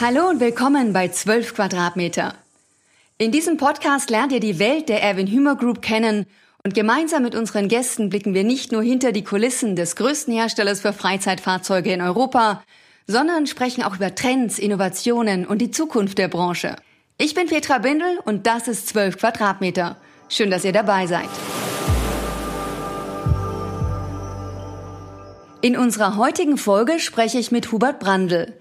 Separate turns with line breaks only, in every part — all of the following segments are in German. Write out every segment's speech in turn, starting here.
Hallo und willkommen bei 12 Quadratmeter. In diesem Podcast lernt ihr die Welt der Erwin Hümer Group kennen und gemeinsam mit unseren Gästen blicken wir nicht nur hinter die Kulissen des größten Herstellers für Freizeitfahrzeuge in Europa, sondern sprechen auch über Trends, Innovationen und die Zukunft der Branche. Ich bin Petra Bindel und das ist 12 Quadratmeter. Schön, dass ihr dabei seid. In unserer heutigen Folge spreche ich mit Hubert Brandl.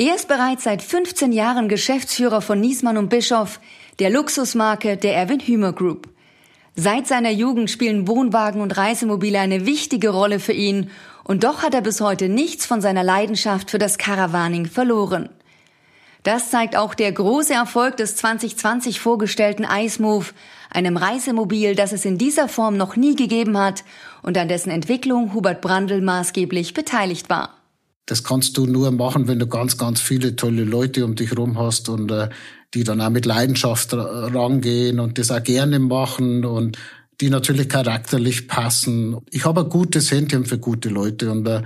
Er ist bereits seit 15 Jahren Geschäftsführer von Niesmann und Bischoff, der Luxusmarke der Erwin Hümer Group. Seit seiner Jugend spielen Wohnwagen und Reisemobile eine wichtige Rolle für ihn und doch hat er bis heute nichts von seiner Leidenschaft für das Caravaning verloren. Das zeigt auch der große Erfolg des 2020 vorgestellten Ice Move, einem Reisemobil, das es in dieser Form noch nie gegeben hat und an dessen Entwicklung Hubert Brandl maßgeblich beteiligt war.
Das kannst du nur machen, wenn du ganz, ganz viele tolle Leute um dich rum hast und äh, die dann auch mit Leidenschaft rangehen und das auch gerne machen und die natürlich charakterlich passen. Ich habe ein gutes Händchen für gute Leute und äh,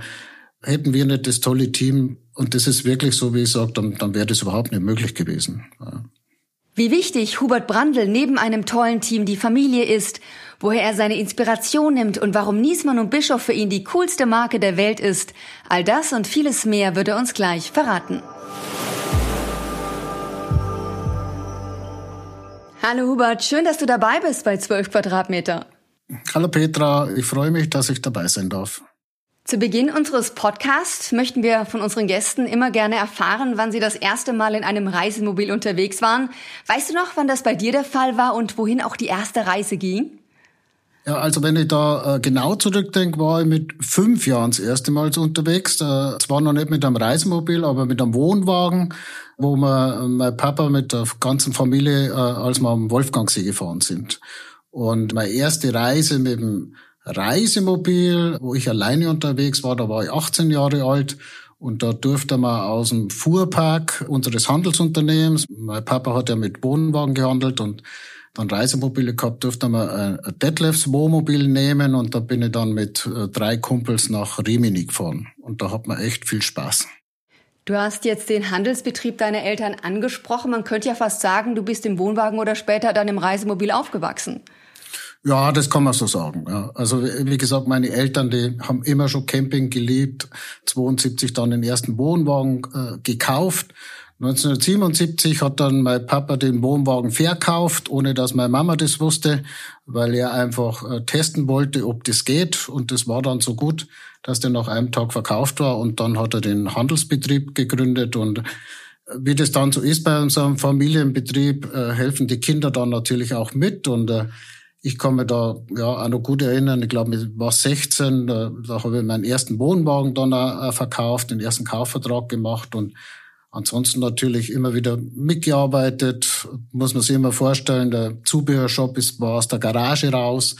hätten wir nicht das tolle Team und das ist wirklich so, wie ich sage, dann, dann wäre das überhaupt nicht möglich gewesen. Ja.
Wie wichtig Hubert Brandl neben einem tollen Team die Familie ist, woher er seine Inspiration nimmt und warum Niesmann und Bischof für ihn die coolste Marke der Welt ist, all das und vieles mehr wird er uns gleich verraten. Hallo Hubert, schön, dass du dabei bist bei 12 Quadratmeter.
Hallo Petra, ich freue mich, dass ich dabei sein darf.
Zu Beginn unseres Podcasts möchten wir von unseren Gästen immer gerne erfahren, wann sie das erste Mal in einem Reisemobil unterwegs waren. Weißt du noch, wann das bei dir der Fall war und wohin auch die erste Reise ging?
Ja, also wenn ich da äh, genau zurückdenke, war ich mit fünf Jahren das erste Mal unterwegs. Äh, zwar noch nicht mit einem Reisemobil, aber mit einem Wohnwagen, wo wir, mein Papa mit der ganzen Familie, äh, als wir am Wolfgangsee gefahren sind. Und meine erste Reise mit dem Reisemobil, wo ich alleine unterwegs war. Da war ich 18 Jahre alt und da durfte man aus dem Fuhrpark unseres Handelsunternehmens, mein Papa hat ja mit Wohnwagen gehandelt und dann Reisemobile gehabt, durfte man ein Detlefs Wohnmobil nehmen und da bin ich dann mit äh, drei Kumpels nach Rimini gefahren und da hat man echt viel Spaß.
Du hast jetzt den Handelsbetrieb deiner Eltern angesprochen. Man könnte ja fast sagen, du bist im Wohnwagen oder später dann im Reisemobil aufgewachsen.
Ja, das kann man so sagen. Ja. Also wie gesagt, meine Eltern, die haben immer schon Camping geliebt. 72 dann den ersten Wohnwagen äh, gekauft. 1977 hat dann mein Papa den Wohnwagen verkauft, ohne dass meine Mama das wusste, weil er einfach äh, testen wollte, ob das geht. Und das war dann so gut, dass der nach einem Tag verkauft war. Und dann hat er den Handelsbetrieb gegründet und äh, wie das dann so ist bei unserem Familienbetrieb, äh, helfen die Kinder dann natürlich auch mit und ich kann mich da ja auch noch gut erinnern. Ich glaube, ich war 16, da, da habe ich meinen ersten Wohnwagen dann auch verkauft, den ersten Kaufvertrag gemacht und ansonsten natürlich immer wieder mitgearbeitet. Muss man sich immer vorstellen, der Zubehörshop ist, war aus der Garage raus.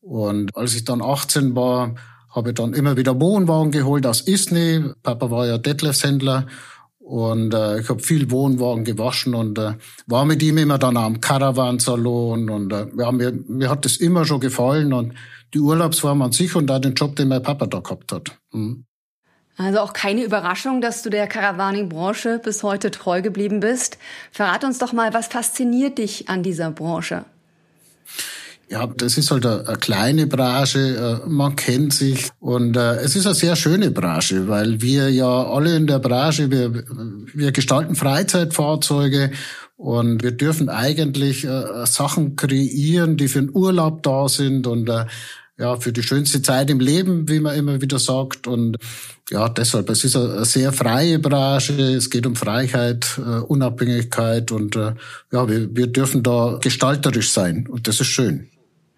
Und als ich dann 18 war, habe ich dann immer wieder Wohnwagen geholt aus Isny. Papa war ja Detlefs-Händler und äh, ich habe viel Wohnwagen gewaschen und äh, war mit ihm immer dann am Caravan-Salon. Und äh, ja, mir, mir hat das immer schon gefallen und die Urlaubsform an sich und auch den Job, den mein Papa da gehabt hat. Mhm.
Also auch keine Überraschung, dass du der Caravaning-Branche bis heute treu geblieben bist. Verrat uns doch mal, was fasziniert dich an dieser Branche?
Ja, das ist halt eine, kleine Branche, äh, man kennt sich und äh, es ist eine sehr schöne Branche, weil wir ja alle in der Branche, wir, wir gestalten Freizeitfahrzeuge und wir dürfen eigentlich äh, Sachen kreieren, die für den Urlaub da sind und ja, für die schönste Zeit im Leben, wie man immer wieder sagt. Und ja, deshalb, es ist eine sehr freie Branche, es geht um Freiheit, Unabhängigkeit und ja, wir, wir dürfen da gestalterisch sein und das ist schön.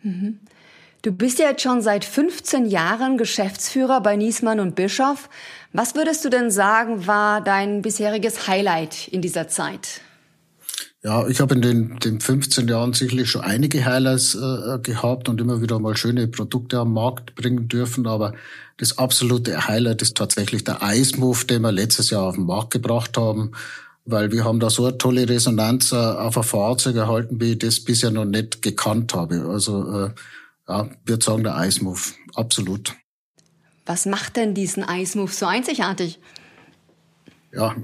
Mhm. Du bist ja jetzt schon seit 15 Jahren Geschäftsführer bei Niesmann und Bischof. Was würdest du denn sagen, war dein bisheriges Highlight in dieser Zeit?
Ja, ich habe in den, den 15 Jahren sicherlich schon einige Highlights äh, gehabt und immer wieder mal schöne Produkte am Markt bringen dürfen. Aber das absolute Highlight ist tatsächlich der Ice Move, den wir letztes Jahr auf den Markt gebracht haben weil wir haben da so eine tolle Resonanz äh, auf ein Fahrzeug erhalten, wie ich das bisher noch nicht gekannt habe. Also äh, ja, wir sagen der Ice Move, absolut.
Was macht denn diesen Ice Move so einzigartig?
Ja.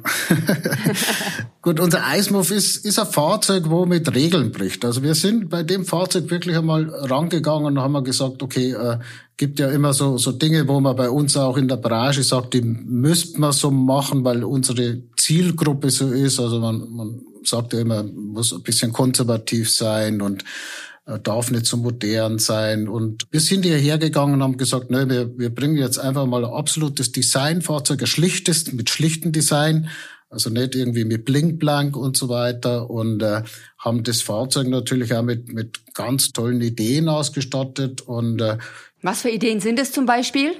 Gut, unser Eismuff ist, ist ein Fahrzeug, wo mit Regeln bricht. Also wir sind bei dem Fahrzeug wirklich einmal rangegangen und haben gesagt, okay, äh, gibt ja immer so, so Dinge, wo man bei uns auch in der Branche sagt, die müsste man so machen, weil unsere Zielgruppe so ist. Also man, man sagt ja immer, muss ein bisschen konservativ sein und darf nicht so modern sein. Und wir sind hierher gegangen und haben gesagt, ne, wir, wir bringen jetzt einfach mal ein absolutes Designfahrzeug, ein schlichtes, mit schlichtem Design, also nicht irgendwie mit Blinkblank und so weiter und äh, haben das Fahrzeug natürlich auch mit, mit ganz tollen Ideen ausgestattet und äh,
Was für Ideen sind es zum Beispiel?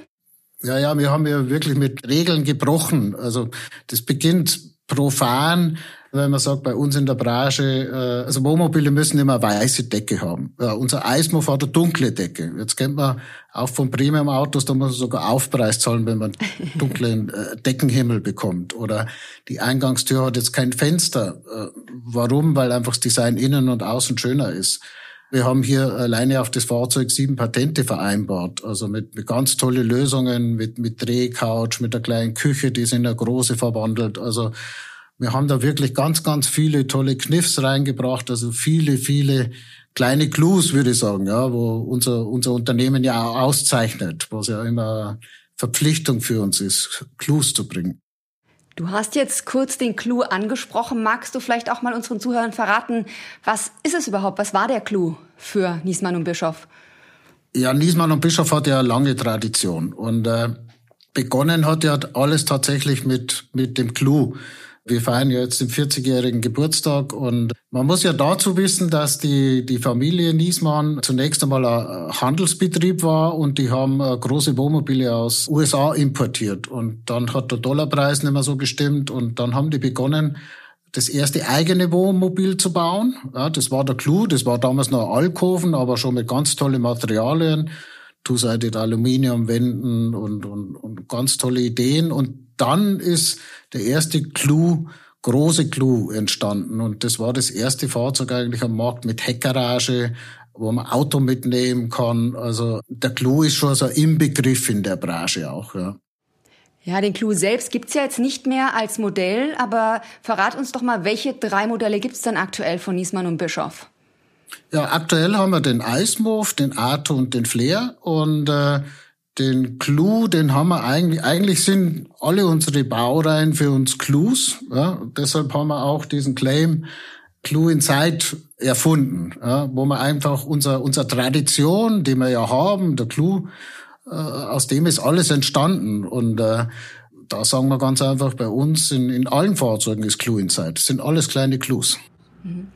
Ja, ja, wir haben ja wirklich mit Regeln gebrochen. Also das beginnt profan wenn man sagt, bei uns in der Branche, äh, also Wohnmobile müssen immer weiße Decke haben. Ja, unser Eismof hat eine dunkle Decke. Jetzt kennt man auch von Premium-Autos, da muss man sogar Aufpreis zahlen, wenn man dunklen äh, Deckenhimmel bekommt. Oder die Eingangstür hat jetzt kein Fenster. Äh, warum? Weil einfach das Design innen und außen schöner ist. Wir haben hier alleine auf das Fahrzeug sieben Patente vereinbart, also mit, mit ganz tolle Lösungen, mit, mit Drehcouch, mit der kleinen Küche, die ist in eine große verwandelt. Also wir haben da wirklich ganz, ganz viele tolle Kniffs reingebracht, also viele, viele kleine Clues, würde ich sagen, ja, wo unser, unser Unternehmen ja auch auszeichnet, was ja immer Verpflichtung für uns ist, Clues zu bringen.
Du hast jetzt kurz den Clou angesprochen. Magst du vielleicht auch mal unseren Zuhörern verraten, was ist es überhaupt? Was war der Clou für Niesmann und Bischof?
Ja, Niesmann und Bischof hat ja lange Tradition und äh, begonnen hat ja alles tatsächlich mit mit dem Clou. Wir feiern ja jetzt den 40-jährigen Geburtstag und man muss ja dazu wissen, dass die, die Familie Niesmann zunächst einmal ein Handelsbetrieb war und die haben äh, große Wohnmobile aus USA importiert und dann hat der Dollarpreis nicht mehr so gestimmt und dann haben die begonnen, das erste eigene Wohnmobil zu bauen. Ja, das war der Clou, das war damals noch Alkoven, aber schon mit ganz tollen Materialien, two-sided Aluminiumwänden und, und, und ganz tolle Ideen und dann ist der erste Clou, große Clou entstanden. Und das war das erste Fahrzeug eigentlich am Markt mit Heckgarage, wo man Auto mitnehmen kann. Also der Clou ist schon so im Begriff in der Branche auch, ja.
Ja, den Clou selbst gibt's ja jetzt nicht mehr als Modell, aber verrat uns doch mal, welche drei Modelle gibt's denn aktuell von Niesmann und Bischof?
Ja, aktuell haben wir den Eismove, den Arto und den Flair und äh, den Clou, den haben wir eigentlich, eigentlich sind alle unsere Baureihen für uns Clues. Ja, deshalb haben wir auch diesen Claim Clue Inside erfunden, ja, wo wir einfach unser, unser Tradition, die wir ja haben, der Clue, äh, aus dem ist alles entstanden. Und äh, da sagen wir ganz einfach, bei uns in, in allen Fahrzeugen ist Clue Inside. Das sind alles kleine Clues.
Mhm.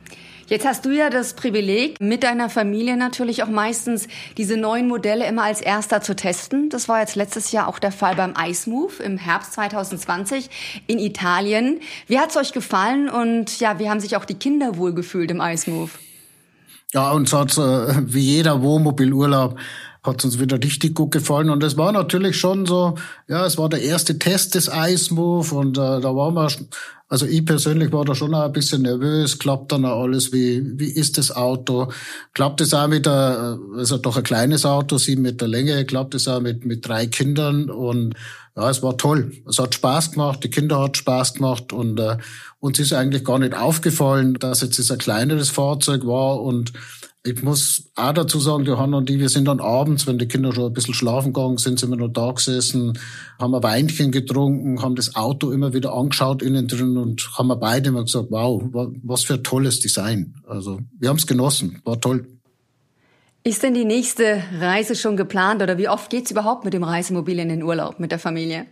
Jetzt hast du ja das Privileg, mit deiner Familie natürlich auch meistens diese neuen Modelle immer als erster zu testen. Das war jetzt letztes Jahr auch der Fall beim Ice Move im Herbst 2020 in Italien. Wie hat's euch gefallen und ja, wie haben sich auch die Kinder wohlgefühlt im Ice Move?
Ja, uns hat äh, wie jeder Wohnmobilurlaub hat uns wieder richtig gut gefallen. Und es war natürlich schon so, ja, es war der erste Test des Ice Move und äh, da waren wir also ich persönlich war da schon auch ein bisschen nervös. Klappt dann auch alles? Wie, wie ist das Auto? Klappt es auch mit der, also doch ein kleines Auto, sieben Meter Länge, klappt es auch mit, mit drei Kindern und ja, es war toll. Es hat Spaß gemacht, die Kinder hat Spaß gemacht und äh, uns ist eigentlich gar nicht aufgefallen, dass jetzt ein kleineres Fahrzeug war und ich muss auch dazu sagen, Johanna und ich, wir sind dann abends, wenn die Kinder schon ein bisschen schlafen gegangen sind, sind wir noch da gesessen, haben ein Weinchen getrunken, haben das Auto immer wieder angeschaut innen drin und haben wir beide immer gesagt, wow, was für ein tolles Design. Also wir haben es genossen, war toll.
Ist denn die nächste Reise schon geplant oder wie oft geht's überhaupt mit dem Reisemobil in den Urlaub mit der Familie?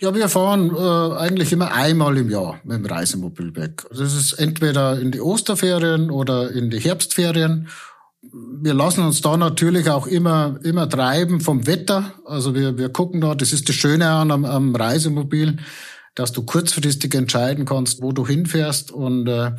Ja, wir fahren äh, eigentlich immer einmal im Jahr mit dem Reisemobil weg. Das ist entweder in die Osterferien oder in die Herbstferien. Wir lassen uns da natürlich auch immer, immer treiben vom Wetter. Also wir, wir gucken da, das ist das Schöne an am, am Reisemobil, dass du kurzfristig entscheiden kannst, wo du hinfährst. Und äh,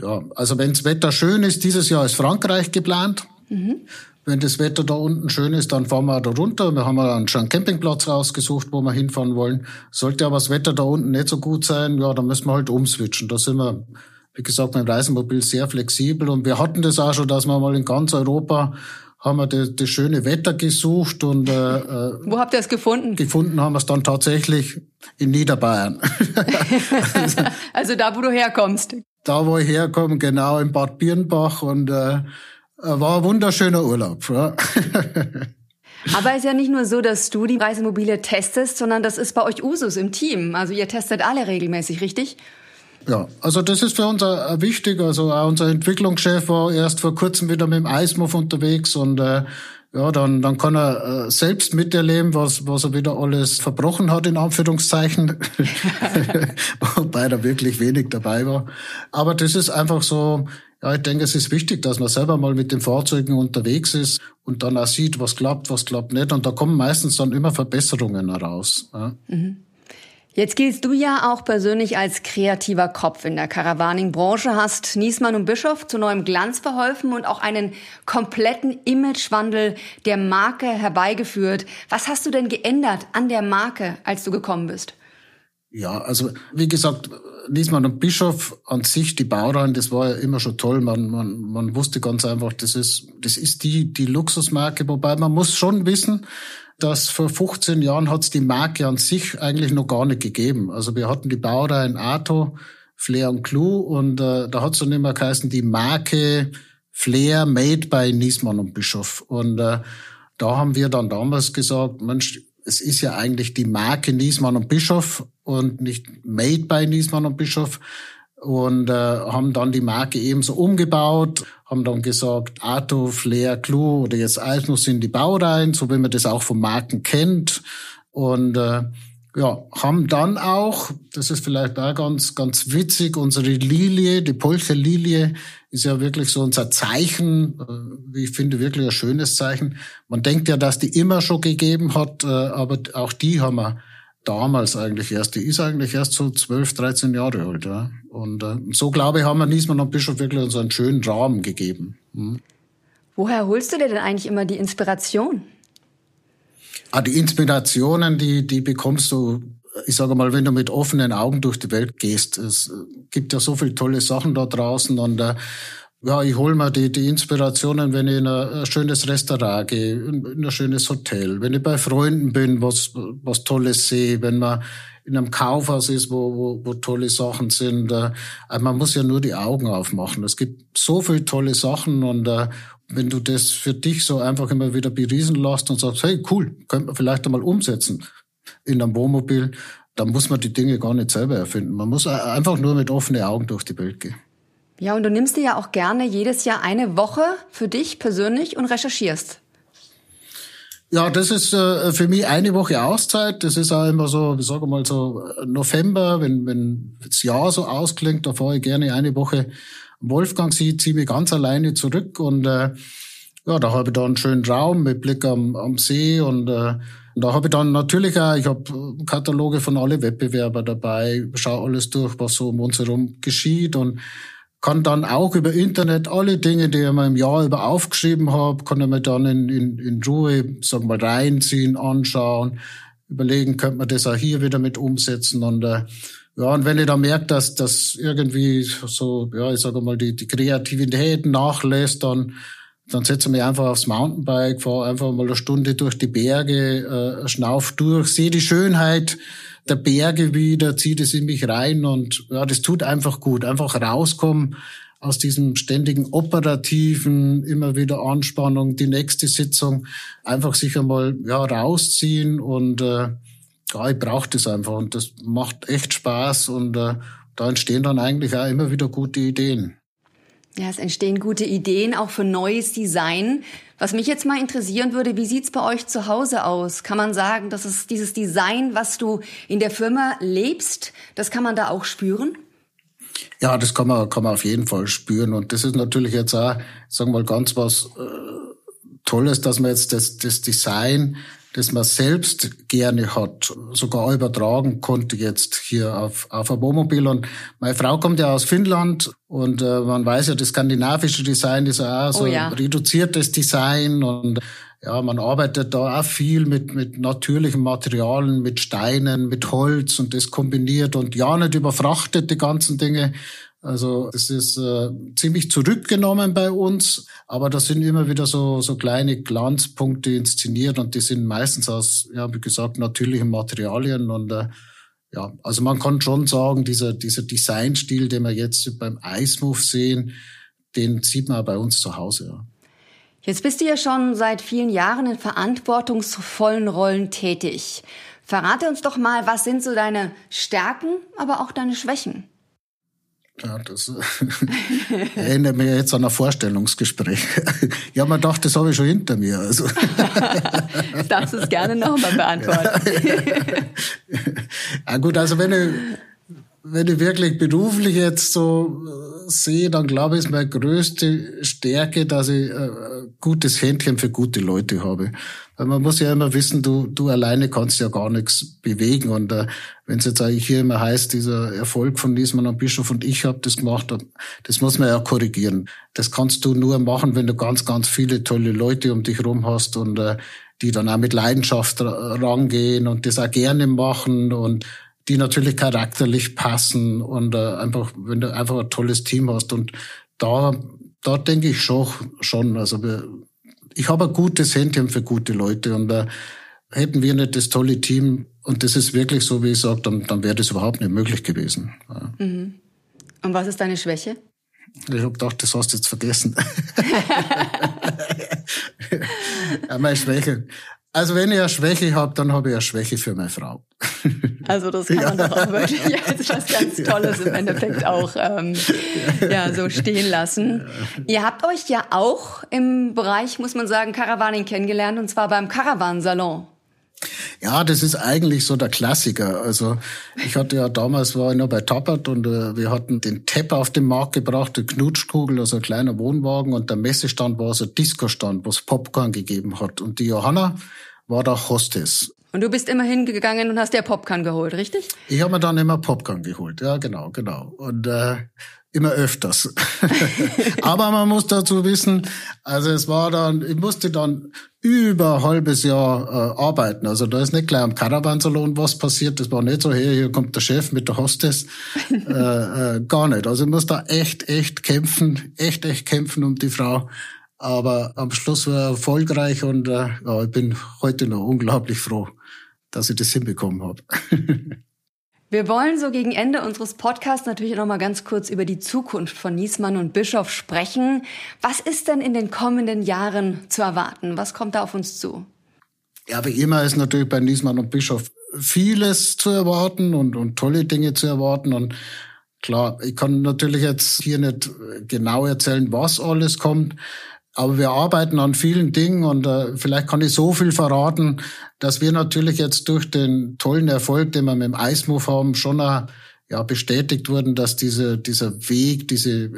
ja, also wenns Wetter schön ist, dieses Jahr ist Frankreich geplant. Mhm. Wenn das Wetter da unten schön ist, dann fahren wir da runter. Wir haben dann schon einen Campingplatz rausgesucht, wo wir hinfahren wollen. Sollte aber das Wetter da unten nicht so gut sein, ja, dann müssen wir halt umswitchen. Da sind wir, wie gesagt, mit dem Reisemobil sehr flexibel. Und wir hatten das auch schon, dass wir mal in ganz Europa haben wir das, das schöne Wetter gesucht und äh,
wo habt ihr es gefunden?
Gefunden haben wir es dann tatsächlich in Niederbayern.
also da, wo du herkommst.
Da, wo ich herkomme, genau in Bad Birnbach und äh, war ein wunderschöner Urlaub. Ja.
Aber es ist ja nicht nur so, dass du die Reisemobile testest, sondern das ist bei euch Usus im Team. Also ihr testet alle regelmäßig, richtig?
Ja, also das ist für uns äh, wichtig. Also auch unser Entwicklungschef war erst vor kurzem wieder mit dem Eismuff unterwegs und äh, ja, dann, dann kann er äh, selbst miterleben, was, was er wieder alles verbrochen hat, in Anführungszeichen. Wobei da wirklich wenig dabei war. Aber das ist einfach so, ja, ich denke, es ist wichtig, dass man selber mal mit den Fahrzeugen unterwegs ist und dann auch sieht, was klappt, was klappt nicht. Und da kommen meistens dann immer Verbesserungen heraus. Ja. Mhm.
Jetzt giltst du ja auch persönlich als kreativer Kopf in der Caravaning-Branche, hast Niesmann und Bischof zu neuem Glanz verholfen und auch einen kompletten Imagewandel der Marke herbeigeführt. Was hast du denn geändert an der Marke, als du gekommen bist?
Ja, also wie gesagt, Niesmann und Bischof an sich, die Baureihen, das war ja immer schon toll. Man, man, man wusste ganz einfach, das ist, das ist die, die Luxusmarke, wobei man muss schon wissen, dass vor 15 Jahren hat es die Marke an sich eigentlich noch gar nicht gegeben. Also wir hatten die Baureihen Ato, Flair und Clou und äh, da hat es dann immer geheißen, die Marke Flair made by Niesmann und Bischof. Und äh, da haben wir dann damals gesagt, Mensch, es ist ja eigentlich die Marke Niesmann und Bischof und nicht made by Niesmann und Bischof und äh, haben dann die Marke ebenso umgebaut, haben dann gesagt, Ato, Flair, Clue oder jetzt Alpnus sind die Baureihen, so wie man das auch von Marken kennt. Und äh, ja, haben dann auch, das ist vielleicht auch ganz, ganz witzig, unsere Lilie, die Polcher Lilie, ist ja wirklich so unser Zeichen, äh, wie ich finde, wirklich ein schönes Zeichen. Man denkt ja, dass die immer schon gegeben hat, äh, aber auch die haben wir damals eigentlich erst. Die ist eigentlich erst so 12, 13 Jahre alt. Ja. Und äh, so, glaube ich, haben wir Niesmann und Bischof wirklich uns einen schönen Rahmen gegeben. Hm.
Woher holst du dir denn eigentlich immer die Inspiration?
Ah, die Inspirationen, die, die bekommst du, ich sage mal, wenn du mit offenen Augen durch die Welt gehst. Es gibt ja so viele tolle Sachen da draußen und äh, ja, ich hole mir die, die Inspirationen, wenn ich in ein, schönes Restaurant gehe, in, in, ein schönes Hotel, wenn ich bei Freunden bin, was, was Tolles sehe, wenn man in einem Kaufhaus ist, wo, wo, wo tolle Sachen sind. Äh, man muss ja nur die Augen aufmachen. Es gibt so viele tolle Sachen und äh, wenn du das für dich so einfach immer wieder beriesen lässt und sagst, hey, cool, könnte man vielleicht einmal umsetzen in einem Wohnmobil, dann muss man die Dinge gar nicht selber erfinden. Man muss einfach nur mit offenen Augen durch die Welt gehen.
Ja, und du nimmst dir ja auch gerne jedes Jahr eine Woche für dich persönlich und recherchierst.
Ja, das ist äh, für mich eine Woche Auszeit. Das ist auch immer so, ich sage mal so November, wenn, wenn das Jahr so ausklingt, da fahre ich gerne eine Woche Wolfgang sie ziehe mich ganz alleine zurück und äh, ja, da habe ich dann einen schönen Raum mit Blick am, am See und äh, da habe ich dann natürlich auch, ich habe Kataloge von alle Wettbewerber dabei, schaue alles durch, was so um uns herum geschieht und kann dann auch über Internet alle Dinge, die ich mir im Jahr über aufgeschrieben habe, kann ich mir dann in, in, in Ruhe, sagen wir, reinziehen, anschauen, überlegen, könnte man das auch hier wieder mit umsetzen. Und äh, ja, und wenn ich dann merke, dass das irgendwie so, ja, ich sage mal, die, die Kreativität nachlässt, dann dann setze ich mich einfach aufs Mountainbike, fahre einfach mal eine Stunde durch die Berge, äh, schnauf durch, sehe die Schönheit der Berge wieder, zieht es in mich rein und ja, das tut einfach gut. Einfach rauskommen aus diesem ständigen operativen, immer wieder Anspannung, die nächste Sitzung, einfach sich einmal ja, rausziehen und äh, ja, ich brauche das einfach und das macht echt Spaß und äh, da entstehen dann eigentlich auch immer wieder gute Ideen.
Ja, es entstehen gute Ideen auch für neues Design. Was mich jetzt mal interessieren würde, wie sieht's bei euch zu Hause aus? Kann man sagen, dass es dieses Design, was du in der Firma lebst, das kann man da auch spüren?
Ja, das kann man, kann man auf jeden Fall spüren. Und das ist natürlich jetzt auch, sagen wir mal, ganz was äh, Tolles, dass man jetzt das, das Design das man selbst gerne hat, sogar übertragen konnte jetzt hier auf, auf ein Wohnmobil. Und meine Frau kommt ja aus Finnland und äh, man weiß ja, das skandinavische Design ist ja auch so oh ja. reduziertes Design und ja, man arbeitet da auch viel mit, mit natürlichen Materialien, mit Steinen, mit Holz und das kombiniert und ja nicht überfrachtet die ganzen Dinge. Also es ist äh, ziemlich zurückgenommen bei uns, Aber das sind immer wieder so, so kleine Glanzpunkte inszeniert und die sind meistens aus, ja, wie gesagt, natürlichen Materialien und äh, ja, also man kann schon sagen, dieser, dieser Designstil, den wir jetzt beim Ice Move sehen, den sieht man bei uns zu Hause. Ja.
Jetzt bist du ja schon seit vielen Jahren in verantwortungsvollen Rollen tätig. Verrate uns doch mal, was sind so deine Stärken, aber auch deine Schwächen?
Ja, das erinnert mich jetzt an ein Vorstellungsgespräch. ja, man dachte, das habe ich schon hinter mir. Also.
Darfst du es gerne nochmal beantworten?
ja, gut, also wenn ich, wenn ich wirklich beruflich jetzt so sehe, dann glaube ich, ist meine größte Stärke, dass ich ein äh, gutes Händchen für gute Leute habe. Weil man muss ja immer wissen, du, du alleine kannst ja gar nichts bewegen. Und äh, wenn es jetzt eigentlich hier immer heißt, dieser Erfolg von Niesmann und Bischof und ich habe das gemacht, das muss man ja korrigieren. Das kannst du nur machen, wenn du ganz, ganz viele tolle Leute um dich rum hast und äh, die dann auch mit Leidenschaft rangehen und das auch gerne machen und die natürlich charakterlich passen und äh, einfach, wenn du einfach ein tolles Team hast. Und da, da denke ich schon, schon. Also wir, ich habe ein gutes Händchen für gute Leute und äh, hätten wir nicht das tolle Team und das ist wirklich so, wie ich sage, dann, dann wäre das überhaupt nicht möglich gewesen. Ja.
Mhm. Und was ist deine Schwäche?
Ich habe gedacht, das hast du jetzt vergessen. meine Schwäche. Also wenn ich eine Schwäche habe, dann habe ich eine Schwäche für meine Frau.
Also das kann man ja. doch auch wirklich als was ganz Tolles im Endeffekt auch ähm, ja so stehen lassen. Ihr habt euch ja auch im Bereich, muss man sagen, Caravaning kennengelernt und zwar beim Caravan-Salon.
Ja, das ist eigentlich so der Klassiker. Also ich hatte ja damals war ich noch bei Tappert und äh, wir hatten den Tepp auf den Markt gebracht, die Knutschkugel, also ein kleiner Wohnwagen und der Messestand war so ein Disco-Stand, wo es Popcorn gegeben hat. Und die Johanna war da Hostess.
Und du bist immer hingegangen und hast dir Popcorn geholt, richtig?
Ich habe mir dann immer Popcorn geholt, ja genau, genau. Und äh, immer öfters. Aber man muss dazu wissen, also es war dann, ich musste dann über ein halbes Jahr äh, arbeiten. Also da ist nicht gleich am Caravansalon was passiert. Das war nicht so, hey, hier kommt der Chef mit der Hostess. äh, äh, gar nicht. Also ich muss da echt, echt kämpfen, echt, echt kämpfen um die Frau. Aber am Schluss war er erfolgreich und äh, ja, ich bin heute noch unglaublich froh, dass ich das hinbekommen habe.
Wir wollen so gegen Ende unseres Podcasts natürlich noch mal ganz kurz über die Zukunft von Niesmann und Bischof sprechen. Was ist denn in den kommenden Jahren zu erwarten? Was kommt da auf uns zu?
Ja, wie immer ist natürlich bei Niesmann und Bischof vieles zu erwarten und, und tolle Dinge zu erwarten. Und klar, ich kann natürlich jetzt hier nicht genau erzählen, was alles kommt. Aber wir arbeiten an vielen Dingen und äh, vielleicht kann ich so viel verraten, dass wir natürlich jetzt durch den tollen Erfolg, den wir mit dem Eismove haben, schon auch, ja, bestätigt wurden, dass diese, dieser Weg, diese äh,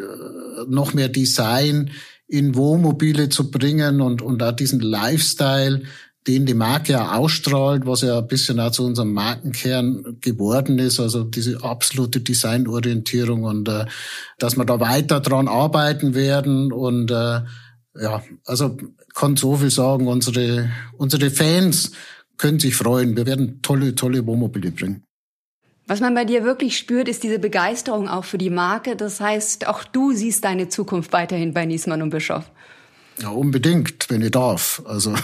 noch mehr Design in Wohnmobile zu bringen und, und auch diesen Lifestyle, den die Marke ja ausstrahlt, was ja ein bisschen auch zu unserem Markenkern geworden ist, also diese absolute Designorientierung und äh, dass wir da weiter dran arbeiten werden und äh, ja, also kann so viel sagen, unsere, unsere Fans können sich freuen. Wir werden tolle, tolle Wohnmobile bringen.
Was man bei dir wirklich spürt, ist diese Begeisterung auch für die Marke. Das heißt, auch du siehst deine Zukunft weiterhin bei Niesmann und Bischof.
Ja, unbedingt, wenn ich darf. Also,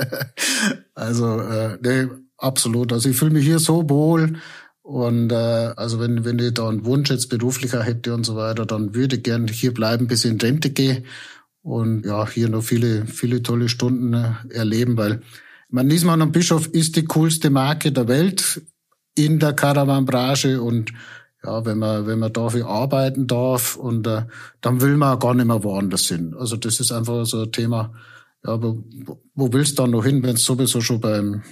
also äh, nee, absolut. Also ich fühle mich hier so wohl. Und äh, also wenn, wenn ich da einen Wunsch jetzt beruflicher hätte und so weiter, dann würde ich gern hier bleiben, bis ich in Rente gehe und ja, hier noch viele, viele tolle Stunden äh, erleben, weil man Niesmann und Bischof ist die coolste Marke der Welt in der Caravan-Branche und ja, wenn man, wenn man dafür arbeiten darf und äh, dann will man gar nicht mehr woanders hin. Also das ist einfach so ein Thema, ja, wo, wo willst du dann noch hin, wenn es sowieso schon beim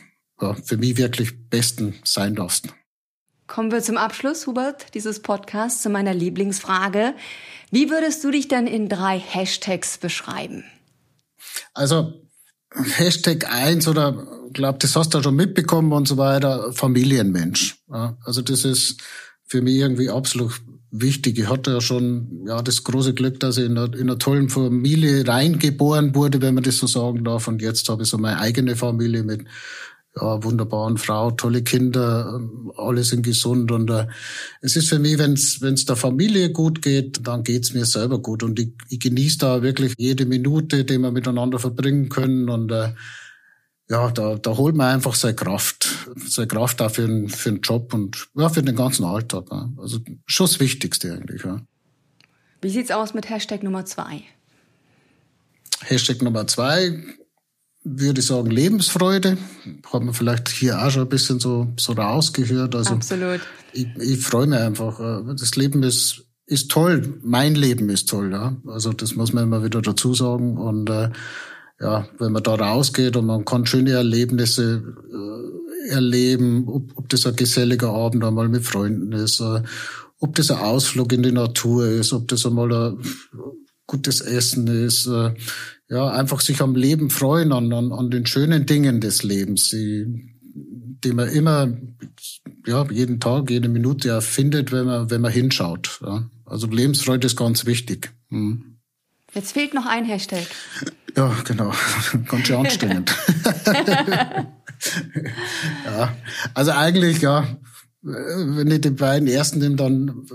ja, für mich wirklich Besten sein darfst?
Kommen wir zum Abschluss, Hubert, dieses Podcasts, zu meiner Lieblingsfrage. Wie würdest du dich denn in drei Hashtags beschreiben?
Also Hashtag eins oder glaube, das hast du schon mitbekommen und so weiter, Familienmensch. Ja, also das ist für mich irgendwie absolut wichtig. Ich hatte ja schon ja das große Glück, dass ich in einer, in einer tollen Familie reingeboren wurde, wenn man das so sagen darf. Und jetzt habe ich so meine eigene Familie mit ja, wunderbaren Frau, tolle Kinder, alle sind gesund und äh, es ist für mich, wenn es der Familie gut geht, dann geht's mir selber gut und ich, ich genieße da wirklich jede Minute, die wir miteinander verbringen können und äh, ja, da, da holt man einfach seine Kraft, seine Kraft auch für, den, für den Job und ja, für den ganzen Alltag. Ja. Also schon das Wichtigste eigentlich. Ja.
Wie sieht's aus mit Hashtag Nummer zwei?
Hashtag Nummer zwei würde ich sagen Lebensfreude. Hat man vielleicht hier auch schon ein bisschen so, so rausgehört. Also
Absolut.
Ich, ich freue mich einfach. Äh, das Leben ist, ist toll. Mein Leben ist toll. Ja. Also das muss man immer wieder dazu sagen. Und äh, ja, wenn man da rausgeht und man kann schöne Erlebnisse äh, erleben, ob, ob das ein geselliger Abend einmal mit Freunden ist, äh, ob das ein Ausflug in die Natur ist, ob das einmal ein gutes Essen ist, äh, ja, einfach sich am Leben freuen, an, an, an den schönen Dingen des Lebens, die, die man immer, ja, jeden Tag, jede Minute erfindet, wenn man, wenn man hinschaut. Ja. Also Lebensfreude ist ganz wichtig. Hm.
Jetzt fehlt noch ein Hashtag.
Ja, genau. Ganz schön anstrengend. ja, also eigentlich, ja, wenn ich die beiden ersten nehme, dann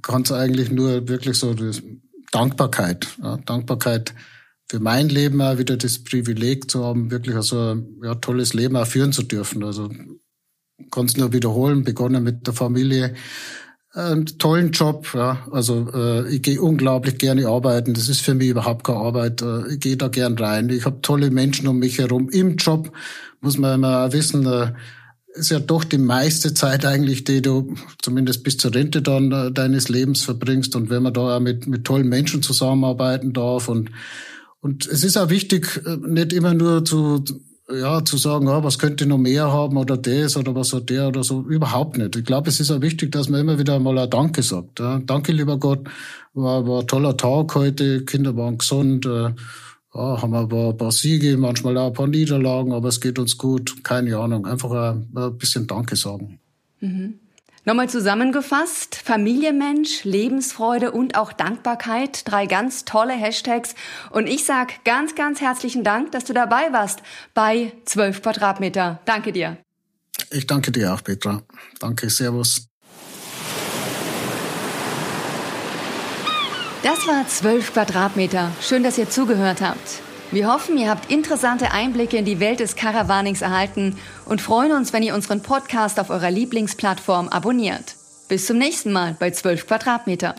kann es eigentlich nur wirklich so das Dankbarkeit. Ja, Dankbarkeit für mein Leben auch wieder das Privileg zu haben, wirklich so ein ja, tolles Leben auch führen zu dürfen. Also kann es nur wiederholen, begonnen mit der Familie, einen tollen Job. Ja. Also äh, ich gehe unglaublich gerne arbeiten. Das ist für mich überhaupt keine Arbeit. Äh, ich gehe da gern rein. Ich habe tolle Menschen um mich herum. Im Job muss man immer wissen, äh, ist ja doch die meiste Zeit eigentlich, die du zumindest bis zur Rente dann äh, deines Lebens verbringst. Und wenn man da auch mit, mit tollen Menschen zusammenarbeiten darf und und es ist auch wichtig, äh, nicht immer nur zu ja, zu sagen, ja, was könnte noch mehr haben oder das oder was hat der oder so, überhaupt nicht. Ich glaube, es ist auch wichtig, dass man immer wieder mal ein Danke sagt. Ja. Danke, lieber Gott, war, war ein toller Tag heute, Kinder waren gesund, äh, ja, haben paar, ein paar Siege, manchmal auch ein paar Niederlagen, aber es geht uns gut, keine Ahnung, einfach ein, ein bisschen Danke sagen.
Mhm. Nochmal zusammengefasst, Familienmensch, Lebensfreude und auch Dankbarkeit, drei ganz tolle Hashtags. Und ich sag ganz, ganz herzlichen Dank, dass du dabei warst bei 12 Quadratmeter. Danke dir.
Ich danke dir auch, Petra. Danke, Servus.
Das war 12 Quadratmeter. Schön, dass ihr zugehört habt. Wir hoffen, ihr habt interessante Einblicke in die Welt des Caravanings erhalten und freuen uns, wenn ihr unseren Podcast auf eurer Lieblingsplattform abonniert. Bis zum nächsten Mal bei 12 Quadratmeter.